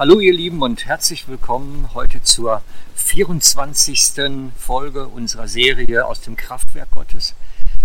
Hallo ihr Lieben und herzlich willkommen heute zur 24. Folge unserer Serie aus dem Kraftwerk Gottes.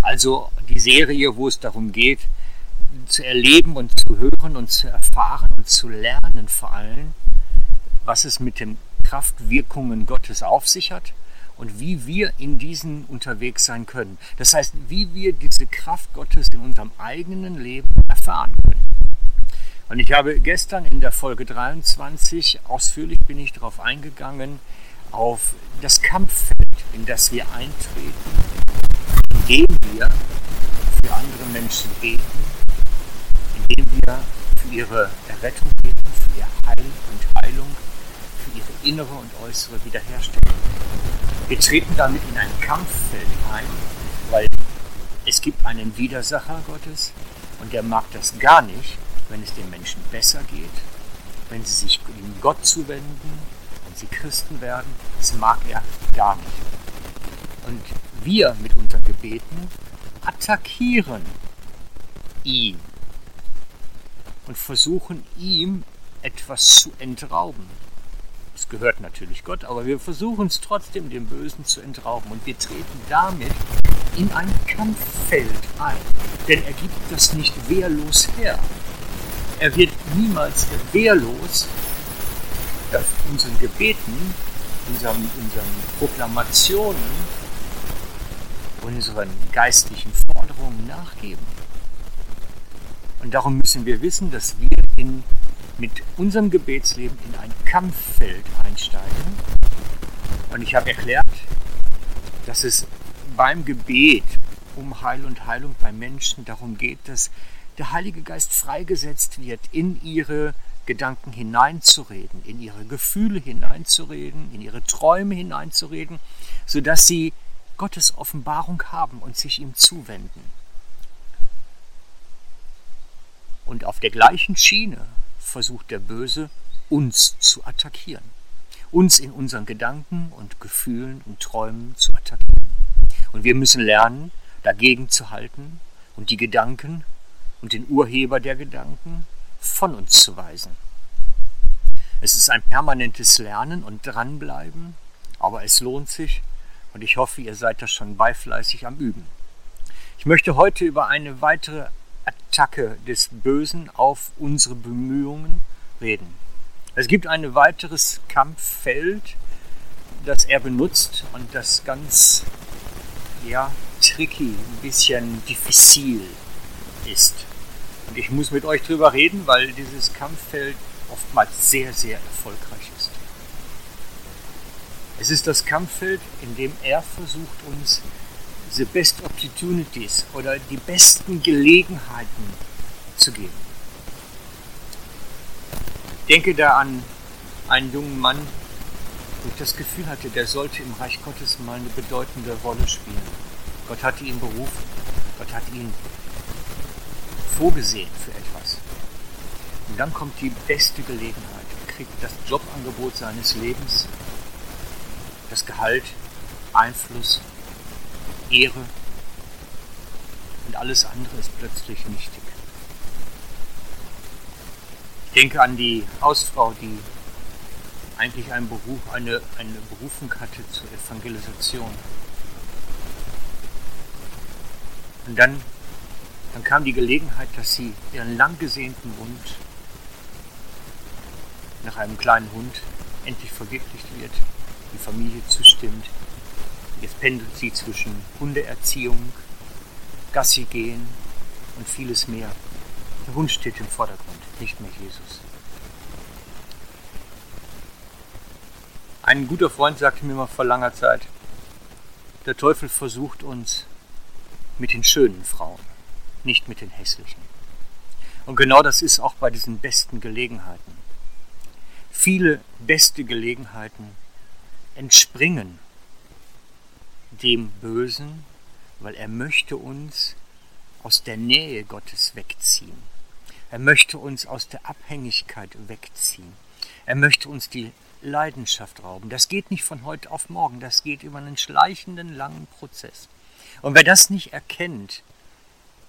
Also die Serie, wo es darum geht, zu erleben und zu hören und zu erfahren und zu lernen vor allem, was es mit den Kraftwirkungen Gottes auf sich hat und wie wir in diesen unterwegs sein können. Das heißt, wie wir diese Kraft Gottes in unserem eigenen Leben erfahren können. Und ich habe gestern in der Folge 23 ausführlich bin ich darauf eingegangen, auf das Kampffeld, in das wir eintreten, indem wir für andere Menschen beten, indem wir für ihre Errettung beten, für ihr Heil und Heilung, für ihre innere und äußere Wiederherstellung. Wir treten damit in ein Kampffeld ein, weil es gibt einen Widersacher Gottes und der mag das gar nicht, wenn es den Menschen besser geht, wenn sie sich ihm Gott zuwenden, wenn sie Christen werden. Das mag er gar nicht. Und wir mit unseren Gebeten attackieren ihn und versuchen ihm etwas zu entrauben. Es gehört natürlich Gott, aber wir versuchen es trotzdem dem Bösen zu entrauben und wir treten damit in ein Kampffeld ein, denn er gibt das nicht wehrlos her. Er wird niemals wehrlos unseren Gebeten, unseren, unseren Proklamationen, unseren geistlichen Forderungen nachgeben. Und darum müssen wir wissen, dass wir in, mit unserem Gebetsleben in ein Kampffeld einsteigen. Und ich habe erklärt, dass es beim Gebet um Heil und Heilung bei Menschen darum geht, dass der Heilige Geist freigesetzt wird, in ihre Gedanken hineinzureden, in ihre Gefühle hineinzureden, in ihre Träume hineinzureden, sodass sie Gottes Offenbarung haben und sich ihm zuwenden. Und auf der gleichen Schiene versucht der Böse, uns zu attackieren, uns in unseren Gedanken und Gefühlen und Träumen zu attackieren. Und wir müssen lernen, dagegen zu halten und die Gedanken und den Urheber der Gedanken von uns zu weisen. Es ist ein permanentes Lernen und Dranbleiben, aber es lohnt sich und ich hoffe, ihr seid da schon beifleißig am Üben. Ich möchte heute über eine weitere Attacke des Bösen auf unsere Bemühungen reden. Es gibt ein weiteres Kampffeld, das er benutzt und das ganz ja, tricky, ein bisschen diffizil ist. Und ich muss mit euch drüber reden, weil dieses Kampffeld oftmals sehr, sehr erfolgreich ist. Es ist das Kampffeld, in dem er versucht, uns the best opportunities oder die besten Gelegenheiten zu geben. Ich denke da an einen jungen Mann, wo ich das Gefühl hatte, der sollte im Reich Gottes mal eine bedeutende Rolle spielen. Gott hatte ihn berufen, Gott hat ihn vorgesehen für etwas. Und dann kommt die beste Gelegenheit. Er kriegt das Jobangebot seines Lebens, das Gehalt, Einfluss, Ehre und alles andere ist plötzlich nichtig. Ich denke an die Hausfrau, die eigentlich einen Beruf, eine, eine Berufung hatte zur Evangelisation. Und dann dann kam die Gelegenheit, dass sie ihren lang gesehnten Wunsch nach einem kleinen Hund endlich verwirklicht wird, die Familie zustimmt. Jetzt pendelt sie zwischen Hundeerziehung, Gassi gehen und vieles mehr. Der Hund steht im Vordergrund, nicht mehr Jesus. Ein guter Freund sagte mir mal vor langer Zeit, der Teufel versucht uns mit den schönen Frauen nicht mit den hässlichen. Und genau das ist auch bei diesen besten Gelegenheiten. Viele beste Gelegenheiten entspringen dem Bösen, weil er möchte uns aus der Nähe Gottes wegziehen. Er möchte uns aus der Abhängigkeit wegziehen. Er möchte uns die Leidenschaft rauben. Das geht nicht von heute auf morgen, das geht über einen schleichenden langen Prozess. Und wer das nicht erkennt,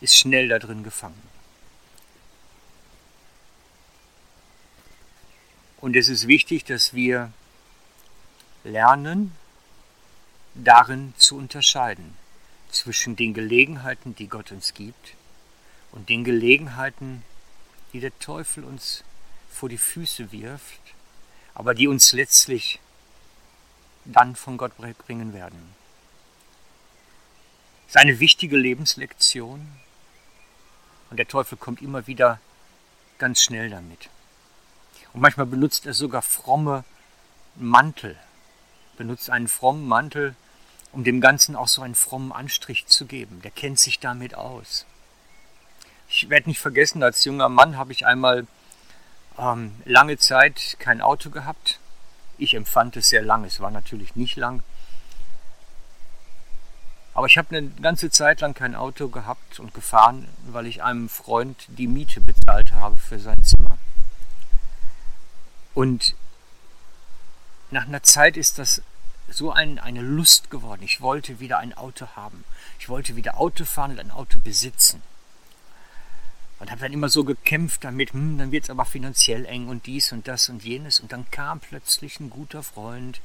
ist schnell da drin gefangen. Und es ist wichtig, dass wir lernen, darin zu unterscheiden zwischen den Gelegenheiten, die Gott uns gibt, und den Gelegenheiten, die der Teufel uns vor die Füße wirft, aber die uns letztlich dann von Gott bringen werden. Es ist eine wichtige Lebenslektion und der Teufel kommt immer wieder ganz schnell damit. Und manchmal benutzt er sogar fromme Mantel, benutzt einen frommen Mantel, um dem Ganzen auch so einen frommen Anstrich zu geben. Der kennt sich damit aus. Ich werde nicht vergessen, als junger Mann habe ich einmal ähm, lange Zeit kein Auto gehabt. Ich empfand es sehr lang, es war natürlich nicht lang. Aber ich habe eine ganze Zeit lang kein Auto gehabt und gefahren, weil ich einem Freund die Miete bezahlt habe für sein Zimmer. Und nach einer Zeit ist das so ein, eine Lust geworden. Ich wollte wieder ein Auto haben. Ich wollte wieder Auto fahren und ein Auto besitzen. Und habe dann immer so gekämpft damit, hm, dann wird es aber finanziell eng und dies und das und jenes. Und dann kam plötzlich ein guter Freund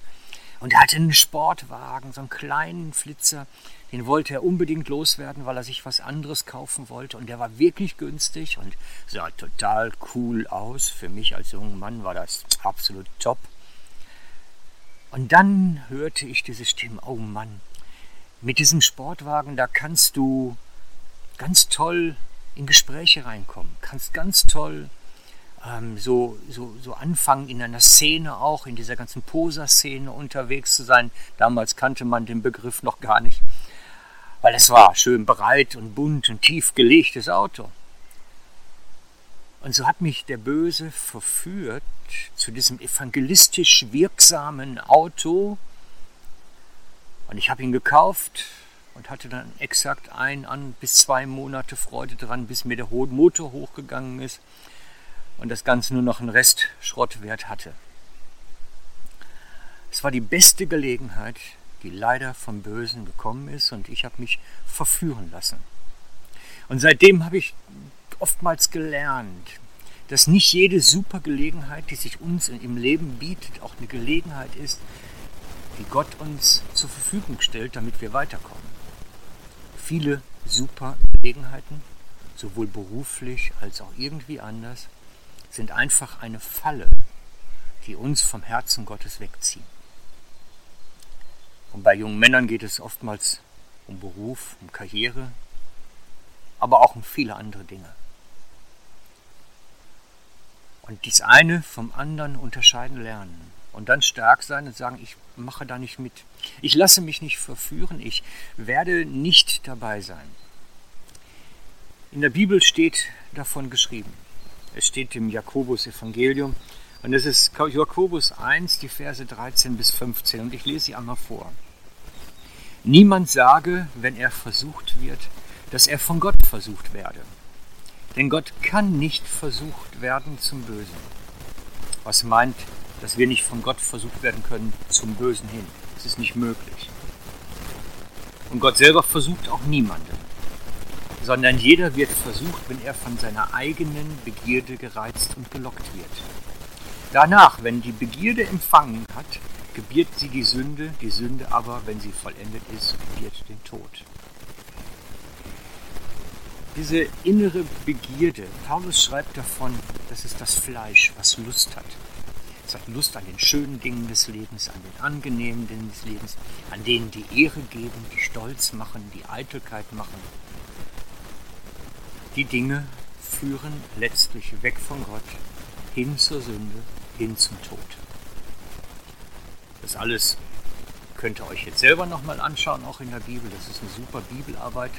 und er hatte einen Sportwagen, so einen kleinen Flitzer. Den wollte er unbedingt loswerden, weil er sich was anderes kaufen wollte. Und der war wirklich günstig und sah total cool aus. Für mich als junger Mann war das absolut top. Und dann hörte ich diese Stimme, oh Mann, mit diesem Sportwagen, da kannst du ganz toll in Gespräche reinkommen, kannst ganz toll ähm, so, so, so anfangen, in einer Szene auch, in dieser ganzen Poser-Szene unterwegs zu sein. Damals kannte man den Begriff noch gar nicht, weil es war schön breit und bunt und tief gelegtes Auto. Und so hat mich der Böse verführt zu diesem evangelistisch wirksamen Auto. Und ich habe ihn gekauft und hatte dann exakt ein an bis zwei Monate Freude dran, bis mir der Motor hochgegangen ist und das Ganze nur noch einen Rest Schrottwert hatte. Es war die beste Gelegenheit, die leider vom Bösen gekommen ist und ich habe mich verführen lassen. Und seitdem habe ich oftmals gelernt, dass nicht jede super Gelegenheit, die sich uns im Leben bietet, auch eine Gelegenheit ist, die Gott uns zur Verfügung stellt, damit wir weiterkommen. Viele super Gelegenheiten, sowohl beruflich als auch irgendwie anders, sind einfach eine Falle, die uns vom Herzen Gottes wegziehen. Und bei jungen Männern geht es oftmals um Beruf, um Karriere, aber auch um viele andere Dinge. Und dies eine vom anderen unterscheiden lernen. Und dann stark sein und sagen, ich mache da nicht mit. Ich lasse mich nicht verführen, ich werde nicht dabei sein. In der Bibel steht davon geschrieben. Es steht im Jakobus-Evangelium. Und es ist Jakobus 1, die Verse 13 bis 15. Und ich lese sie einmal vor. Niemand sage, wenn er versucht wird, dass er von Gott versucht werde. Denn Gott kann nicht versucht werden zum Bösen. Was meint, dass wir nicht von Gott versucht werden können zum Bösen hin? Das ist nicht möglich. Und Gott selber versucht auch niemanden sondern jeder wird versucht, wenn er von seiner eigenen Begierde gereizt und gelockt wird. Danach, wenn die Begierde empfangen hat, gebiert sie die Sünde, die Sünde aber, wenn sie vollendet ist, gebiert den Tod. Diese innere Begierde, Paulus schreibt davon, das ist das Fleisch, was Lust hat. Es hat Lust an den schönen Dingen des Lebens, an den angenehmen Dingen des Lebens, an denen die Ehre geben, die Stolz machen, die Eitelkeit machen, die Dinge führen letztlich weg von Gott, hin zur Sünde, hin zum Tod. Das alles könnt ihr euch jetzt selber nochmal anschauen, auch in der Bibel. Das ist eine super Bibelarbeit.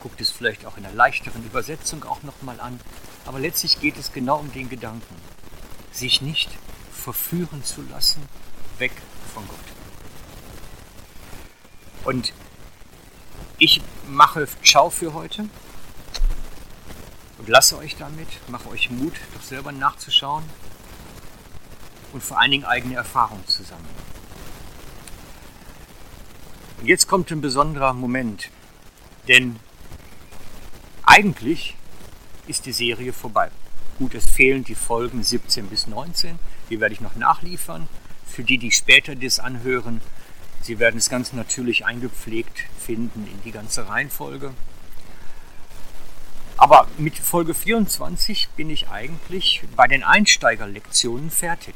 Guckt es vielleicht auch in einer leichteren Übersetzung auch nochmal an. Aber letztlich geht es genau um den Gedanken, sich nicht verführen zu lassen, weg von Gott. Und ich mache Ciao für heute und lasse euch damit, mache euch Mut, doch selber nachzuschauen und vor allen Dingen eigene Erfahrungen zu sammeln. Und jetzt kommt ein besonderer Moment, denn eigentlich ist die Serie vorbei. Gut, es fehlen die Folgen 17 bis 19, Die werde ich noch nachliefern. Für die, die später das anhören, sie werden es ganz natürlich eingepflegt finden in die ganze Reihenfolge. Aber mit Folge 24 bin ich eigentlich bei den Einsteigerlektionen fertig.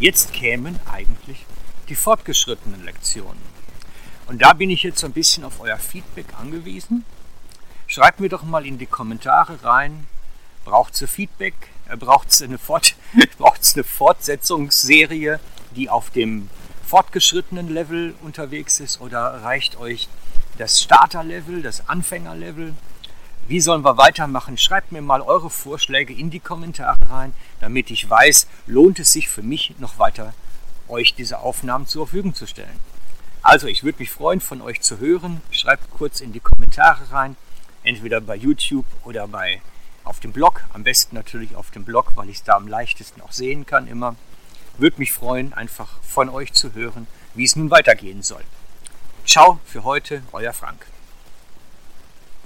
Jetzt kämen eigentlich die fortgeschrittenen Lektionen. Und da bin ich jetzt ein bisschen auf euer Feedback angewiesen. Schreibt mir doch mal in die Kommentare rein, braucht ihr Feedback, äh, braucht es eine, Fort eine Fortsetzungsserie, die auf dem fortgeschrittenen Level unterwegs ist oder reicht euch das Starterlevel, das Anfängerlevel? Wie sollen wir weitermachen? Schreibt mir mal eure Vorschläge in die Kommentare rein, damit ich weiß, lohnt es sich für mich noch weiter, euch diese Aufnahmen zur Verfügung zu stellen. Also, ich würde mich freuen, von euch zu hören. Schreibt kurz in die Kommentare rein, entweder bei YouTube oder bei auf dem Blog. Am besten natürlich auf dem Blog, weil ich es da am leichtesten auch sehen kann immer. Würde mich freuen, einfach von euch zu hören, wie es nun weitergehen soll. Ciao für heute, euer Frank.